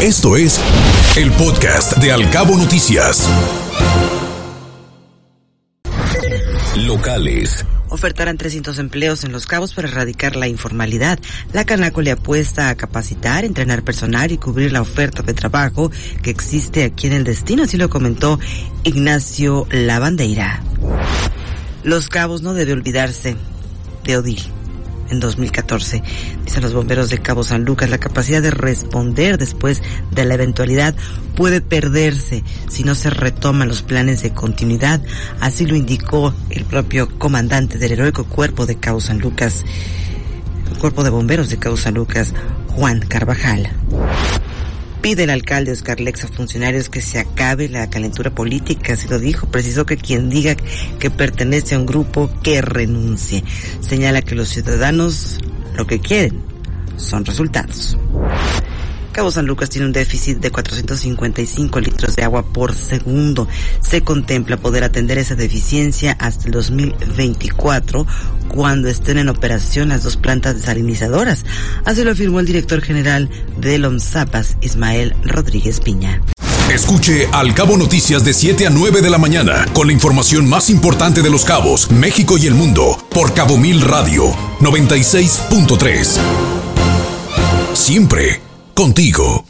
Esto es el podcast de Alcabo Noticias. Locales. Ofertarán 300 empleos en Los Cabos para erradicar la informalidad. La Canaco le apuesta a capacitar, entrenar personal y cubrir la oferta de trabajo que existe aquí en el destino, así lo comentó Ignacio Lavandeira. Los Cabos no debe olvidarse de Odil en 2014. Dicen los bomberos de Cabo San Lucas, la capacidad de responder después de la eventualidad puede perderse si no se retoman los planes de continuidad. Así lo indicó el propio comandante del heroico cuerpo de Cabo San Lucas, el cuerpo de bomberos de Cabo San Lucas, Juan Carvajal. Pide el alcalde Oscar Lex a funcionarios que se acabe la calentura política, se lo dijo, precisó que quien diga que pertenece a un grupo que renuncie. Señala que los ciudadanos lo que quieren son resultados. Cabo San Lucas tiene un déficit de 455 litros de agua por segundo. Se contempla poder atender esa deficiencia hasta el 2024, cuando estén en operación las dos plantas desalinizadoras. Así lo afirmó el director general de Lomzapas, Ismael Rodríguez Piña. Escuche Al Cabo Noticias de 7 a 9 de la mañana con la información más importante de los cabos, México y el mundo por Cabo Mil Radio 96.3. Siempre contigo.